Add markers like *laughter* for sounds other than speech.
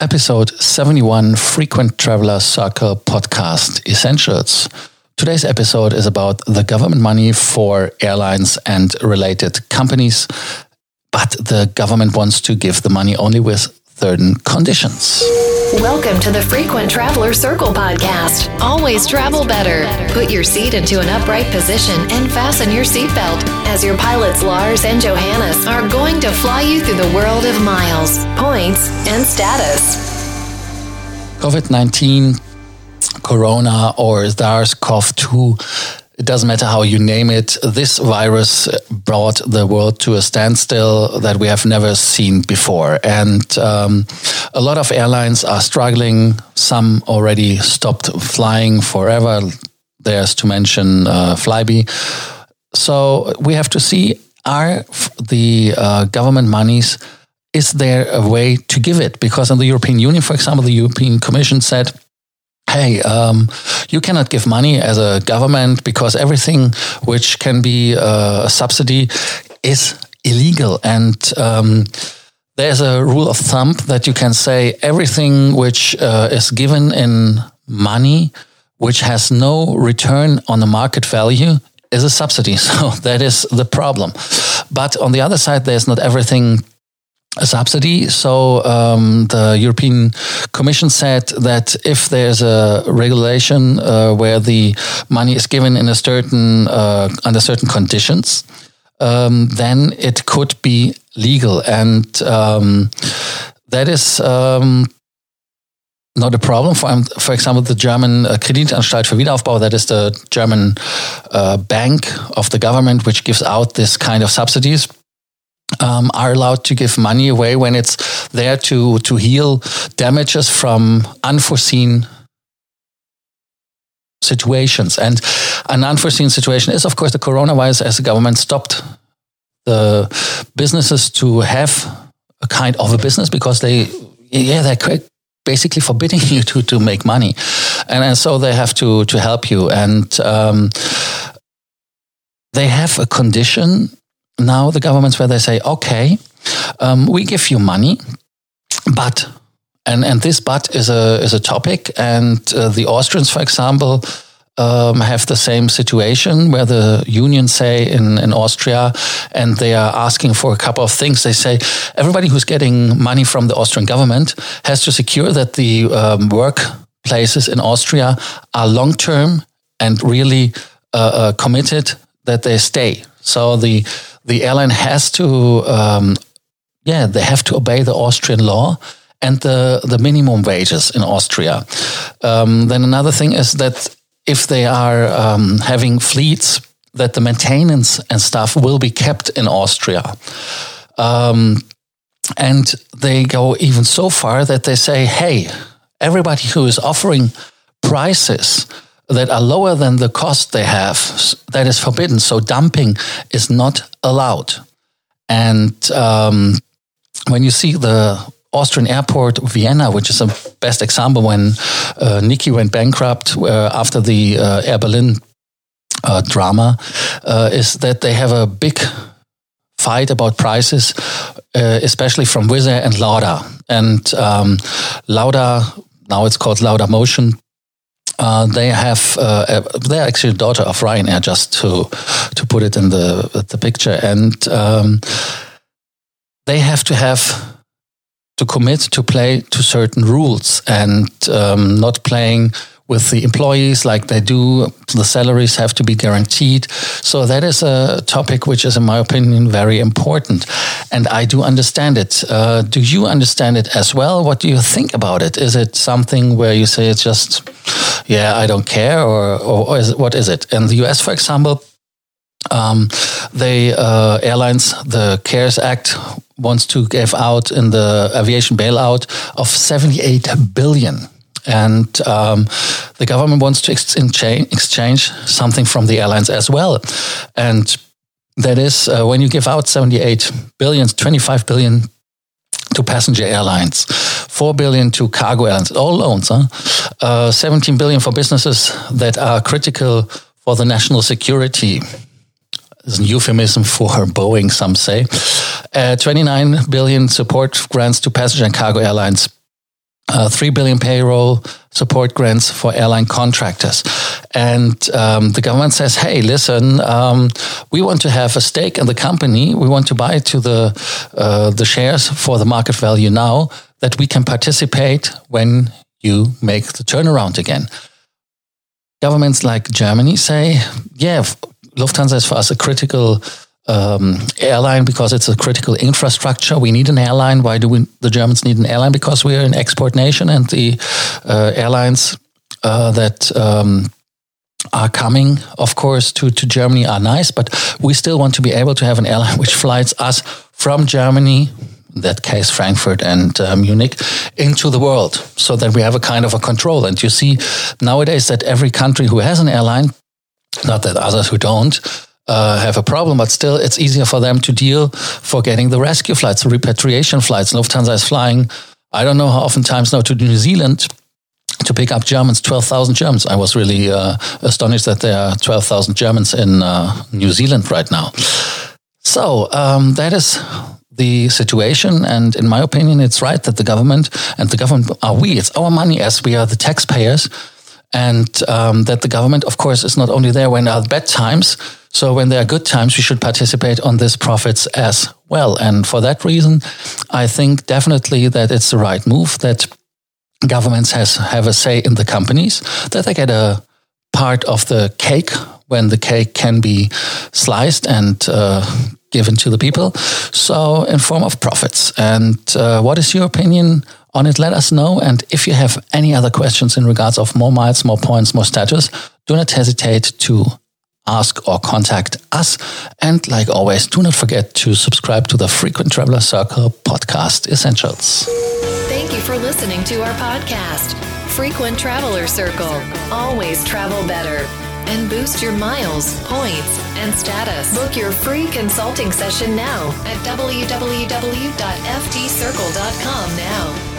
episode 71 Frequent Traveler Circle podcast essentials. Today's episode is about the government money for airlines and related companies, but the government wants to give the money only with certain conditions. Welcome to the Frequent Traveler Circle podcast. Always travel better. Put your seat into an upright position and fasten your seatbelt as your pilots Lars and Johannes are going to fly you through the world of miles, points, and status. COVID 19, Corona, or SARS CoV 2 it doesn't matter how you name it. This virus brought the world to a standstill that we have never seen before. And um, a lot of airlines are struggling. Some already stopped flying forever. There's to mention uh, Flybe. So we have to see are the uh, government monies, is there a way to give it? Because in the European Union, for example, the European Commission said, hey, um, you cannot give money as a government because everything which can be uh, a subsidy is illegal. And um, there's a rule of thumb that you can say everything which uh, is given in money, which has no return on the market value, is a subsidy. *laughs* So that is the problem. But on the other side, there's not everything a subsidy. So um, the European Commission said that if there's a regulation uh, where the money is given in a certain uh, under certain conditions, um, then it could be legal, and um, that is. Um, not a problem. For, for example, the German uh, Kreditanstalt für Wiederaufbau, that is the German uh, bank of the government, which gives out this kind of subsidies um, are allowed to give money away when it's there to to heal damages from unforeseen situations. And an unforeseen situation is, of course, the coronavirus, as the government stopped the businesses to have a kind of a business because they, yeah, they're basically forbidding *laughs* you to to make money, and, and so they have to to help you and. Um, they have a condition now the governments where they say, okay, um, we give you money, but and and this but is a is a topic, and uh, the Austrians, for example. Um, have the same situation where the unions say in, in Austria and they are asking for a couple of things. They say everybody who's getting money from the Austrian government has to secure that the um, workplaces in Austria are long term and really uh, uh, committed that they stay. So the the airline has to, um, yeah, they have to obey the Austrian law and the, the minimum wages in Austria. Um, then another thing is that if they are um, having fleets, that the maintenance and stuff will be kept in Austria. Um, and they go even so far that they say, hey, everybody who is offering prices that are lower than the cost they have, that is forbidden. So dumping is not allowed. And um, when you see the Austrian airport, Vienna, which is the best example when uh, Niki went bankrupt uh, after the uh, Air Berlin uh, drama, uh, is that they have a big fight about prices, uh, especially from Wizz Air and Lauda. And um, Lauda, now it's called Lauda Motion, uh, they have uh, they're actually daughter of Ryanair, just to to put it in the the picture, and um, they have to have to commit to play to certain rules and um, not playing with the employees like they do. The salaries have to be guaranteed. So that is a topic which is, in my opinion, very important. And I do understand it. Uh, do you understand it as well? What do you think about it? Is it something where you say it's just, yeah, I don't care, or, or is it, what is it? In the US, for example, um, the uh, airlines, the CARES Act wants to give out in the aviation bailout of 78 billion and um, the government wants to exchange, exchange something from the airlines as well. And that is uh, when you give out 78 billion, 25 billion to passenger airlines, 4 billion to cargo airlines, all loans, huh? Uh, 17 billion for businesses that are critical for the national security. A euphemism for *laughs* Boeing, some say. Uh, 29 billion support grants to passenger and cargo airlines uh, 3 billion payroll support grants for airline contractors. And um, the government says, hey, listen, um, we want to have a stake in the company. We want to buy to the, uh, the shares for the market value now that we can participate when you make the turnaround again. Governments like Germany say, yeah, Lufthansa is for us a critical um, airline because it's a critical infrastructure. We need an airline. Why do we, the Germans need an airline? Because we are an export nation, and the uh, airlines uh, that um, are coming, of course, to, to Germany are nice, but we still want to be able to have an airline which flies us from Germany, in that case Frankfurt and uh, Munich, into the world, so that we have a kind of a control. And you see nowadays that every country who has an airline, not that others who don't, uh, have a problem, but still it's easier for them to deal for getting the rescue flights, the repatriation flights. Lufthansa is flying, I don't know how often times now to New Zealand to pick up Germans, 12,000 Germans. I was really uh, astonished that there are 12,000 Germans in uh, New Zealand right now. So um, that is the situation. And in my opinion, it's right that the government and the government are we, it's our money as we are the taxpayers. And um, that the government, of course, is not only there when are bad times, so when there are good times, we should participate on these profits as well. And for that reason, I think definitely that it's the right move that governments has have a say in the companies, that they get a part of the cake when the cake can be sliced and uh, given to the people. So in form of profits. And uh, what is your opinion on it? Let us know. And if you have any other questions in regards of more miles, more points, more status, do not hesitate to ask or contact us. And like always, do not forget to subscribe to the Frequent Traveler Circle podcast essentials. Thank you for listening to our podcast, Frequent Traveler Circle. Always travel better and boost your miles, points, and status. Book your free consulting session now at www.ftcircle.com now.